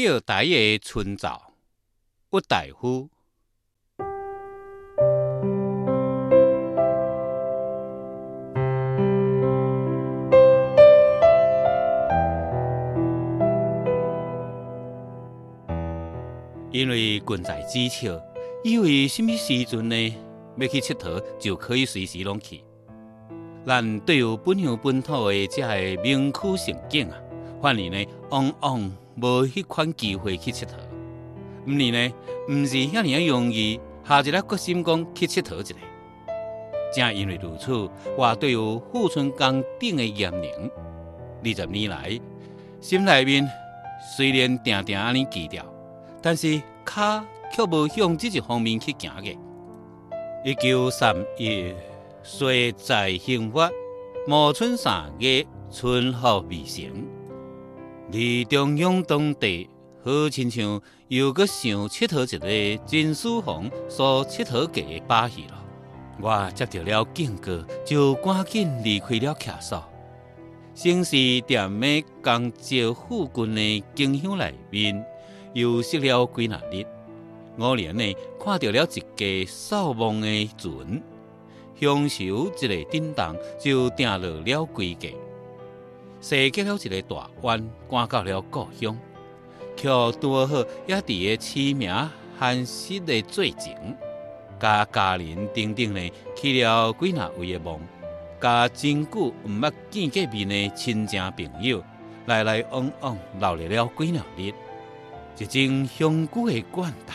钓台的春照，郁大夫。因为近在咫尺，以为什么时阵呢？要去佚佗就可以随时拢去。咱对于本乡本土的这个名区胜景啊，反而呢往往无迄款机会去佚佗。毋是呢，毋是遐尔容易下一个决心讲去佚佗一下。正因为如此，我对于富春江顶的炎宁，二十年来心内面虽然定定安尼记着，但是脚却无向这一方面去行个。一九三一，岁在兴发，暮春三月，春复未成。离中央当地，好亲像又搁想佚佗一个金丝红所佚佗过的把戏了。我接到了警告，就赶紧离开了徛所。先是踮咧江浙附近的景乡内面，休息了几若日。我连呢看到了一架扫墓的船，享受一个叮当，就定落了归家，设计了一个大弯，赶到了故乡，却拄好也伫个起名寒湿的最前，甲家人等等呢去了几若位的梦，甲真久毋捌见过面的亲戚朋友来来往往留了了几若日，一种乡久的倦怠。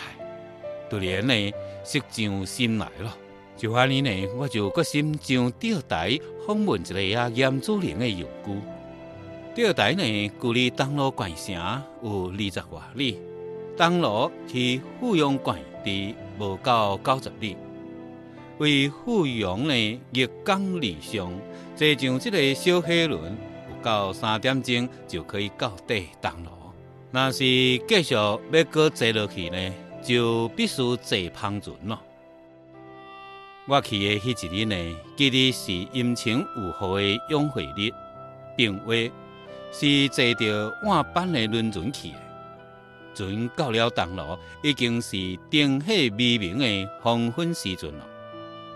突然呢，识上心来了。就安尼呢，我就决心上钓台访问一个啊严祖陵的游居。钓台呢，距离东路县城有二十多里，东路去富阳县地无到九十里。为富阳呢，日光日上，坐上这个小火轮，有到三点钟就可以到底东路。若是继续要搁坐落去呢？就必须坐篷船咯。我去的迄一日呢，记日是阴晴有雨的永会日，并未是坐着晚班的轮船去的。船到了东路，已经是灯火微明的黄昏时阵了。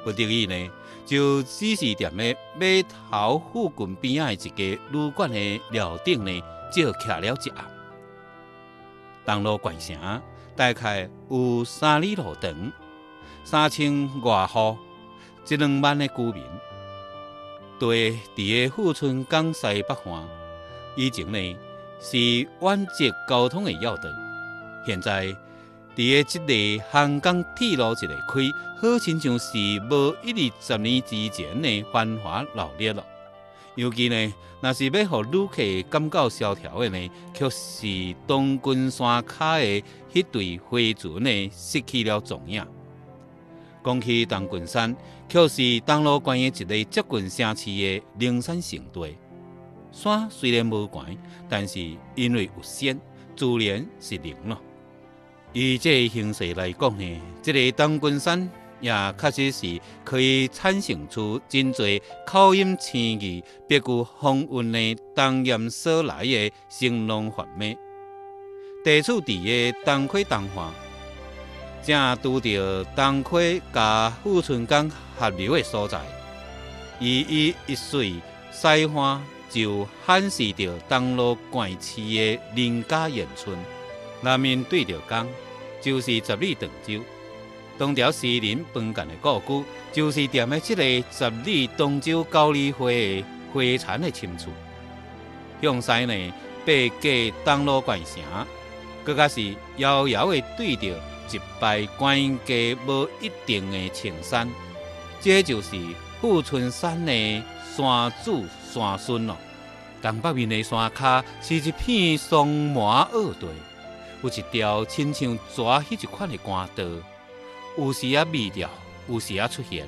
不得已呢，就只是踮咧码头附近边仔的一个旅馆的楼顶呢，就徛了一暗。东路县城。大概有三里路长，三千外户，一两万的居民。对，伫个富春江西北岸，以前呢是远捷交通的要道。现在，伫个即个汉江铁路一个区，好亲像是无一二十年之前的繁华闹热了。尤其呢，若是要互旅客感觉萧条的呢，却是东君山卡的迄对飞船呢失去了踪影。讲起东君山，却是东路关的一个接近城市的灵山圣地。山虽然无悬，但是因为有仙，自然是灵咯。以这形势来讲呢，这个东君山。也确实是可以产生出真侪口音清异、别具风韵的东岩所来的兴隆繁美。地处伫个东溪东岸，正拄着东溪甲富春江合流的所在，伊一一水西花就显示着东路县市的林家园村。南面对着江，就是十里长洲。东条诗人本干的故居，就是踮在这个十里东洲高丽会的灰残的深处。向西呢，背过东路县城，更加是遥遥的对着一排关家无一定的青山，这就是富春山的山主山孙咯。东北面的山脚是一片松麻恶地，有一条亲像蛇迄一款的官道。有时啊微调，有时啊出现。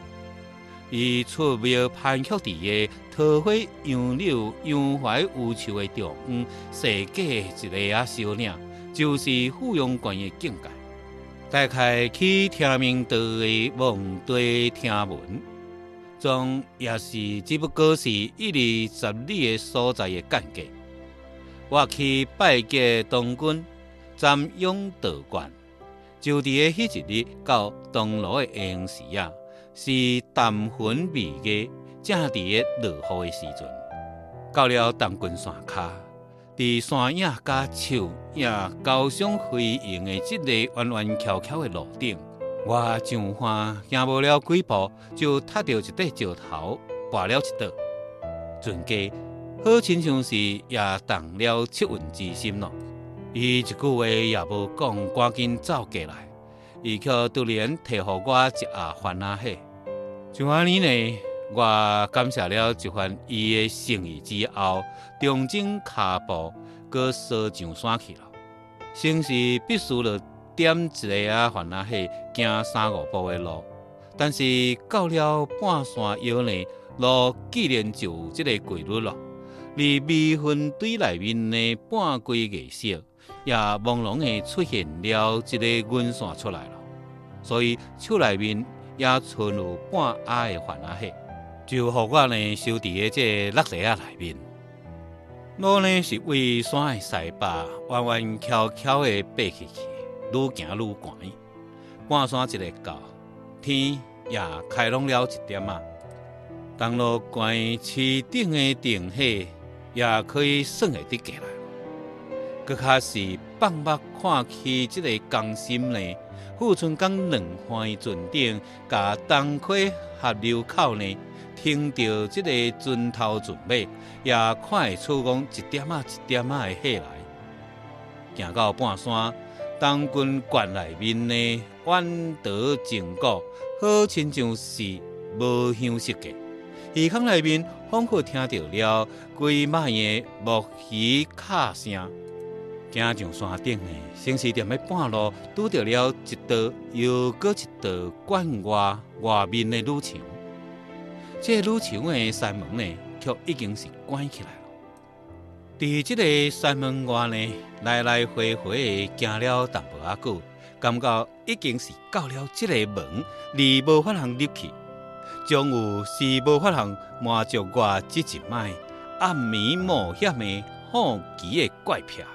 伊出庙盘曲伫个桃花杨柳杨槐乌树的中央，设计一个啊小岭，就是富阳关的境界。大概去听明道的望对听闻，总也是只不过是一二十里的所在的间隔。我去拜见东君，瞻仰道观。就伫个迄一日到东路的下午时啊，是淡云未月，正伫个落雨的时阵，到了淡军山骹，伫山影甲树影交相辉映的即个弯弯翘翘的路顶，我上花行无了几步，就踏着一块石头，跋了一倒。船家好亲像是也动了恻隐之心咯。伊一句话也无讲，赶紧走过来。伊却突然提互我一盒番仔血。就安尼呢，我感谢了一番伊的诚意之后，重整脚步，搁爬上山去了。先是必须了点一个啊番仔血，行三五步的路。但是到了半山腰呢，路既然就有这个规律了，离微云堆内面的半规月色。也朦胧的出现了一个云线出来了，所以手内面也存有半矮的番仔血，就互我呢收伫个这落地啊内面。路呢是为山的西北弯弯翘翘的爬起去，愈行愈悬。半山一个到，天也开朗了一点啊。当路关市顶的顶火也可以算会得过来。搁较是放目看起即个江心呢，富春江两岸船顶，甲东溪合流口呢，听到即个船头船尾，也看会出讲一点仔一点仔的下来。行到半山，当军关内面呢，弯道正谷，好亲像是无休息的。耳孔内面仿佛听到了几麦的木鱼卡声。行上山顶呢，先是踮喺半路拄着了一道又搁一道关外外面的路墙。这路墙的山门呢，却已经是关起来。伫这个山门外呢，来来回回的行了淡薄仔久，感觉已经是到了这个门，离无法通入去，终有是无法通满足我这一摆暗暝冒险的好奇的怪癖。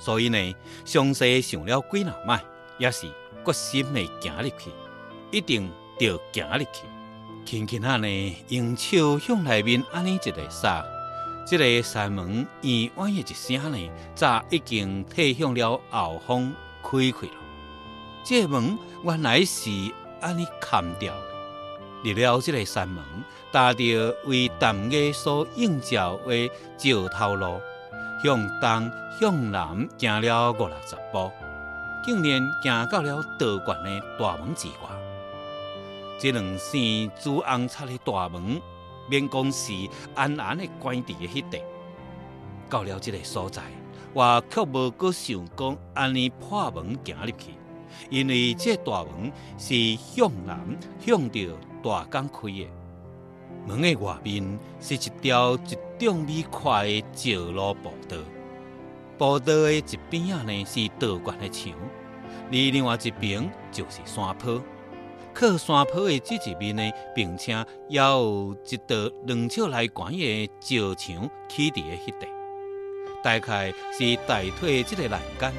所以呢，详细想了几若摆，也是决心的行入去，一定要行入去。轻轻啊呢，用手向内面安尼一个撒，这个山门圆弯的一声呢，早已经退向了后方开开了。这门原来是安尼砍掉的。入了这个山门，踏着为淡月所映照的石头路。向东向南行了五六十步，竟然行到了道观的大门之外。这两扇朱红漆的大门，免讲是安安的关伫的迄地。到了这个所在，我却无阁想讲安尼破门行入去，因为这大门是向南向着大江开的。门的外面是一条一丈米宽的石路步道，步道的一边啊呢是道观的墙，而另外一边就是山坡。靠山坡的这一面呢，并且也有一道两尺来宽的石墙起伫的迄地，大概是代替这个栏杆，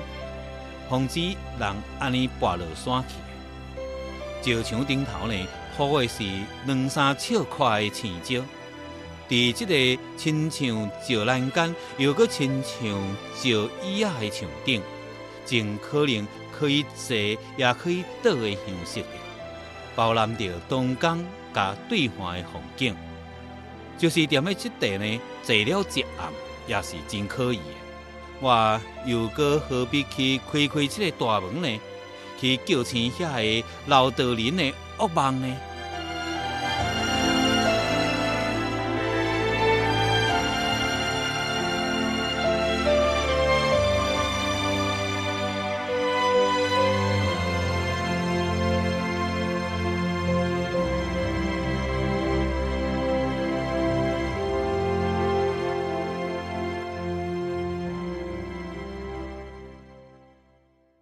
防止人安尼爬落山去。石墙顶头呢。铺的是两三尺宽的青石，伫这个亲像石栏杆，又搁亲像石椅仔的墙顶，尽可能可以坐也可以倒的形式，包揽着东江甲对岸的风景。就是踮喺即地呢，坐了一暗也是真可以的。我又搁何必去开开这个大门呢？去叫醒遐个老道人的恶梦呢？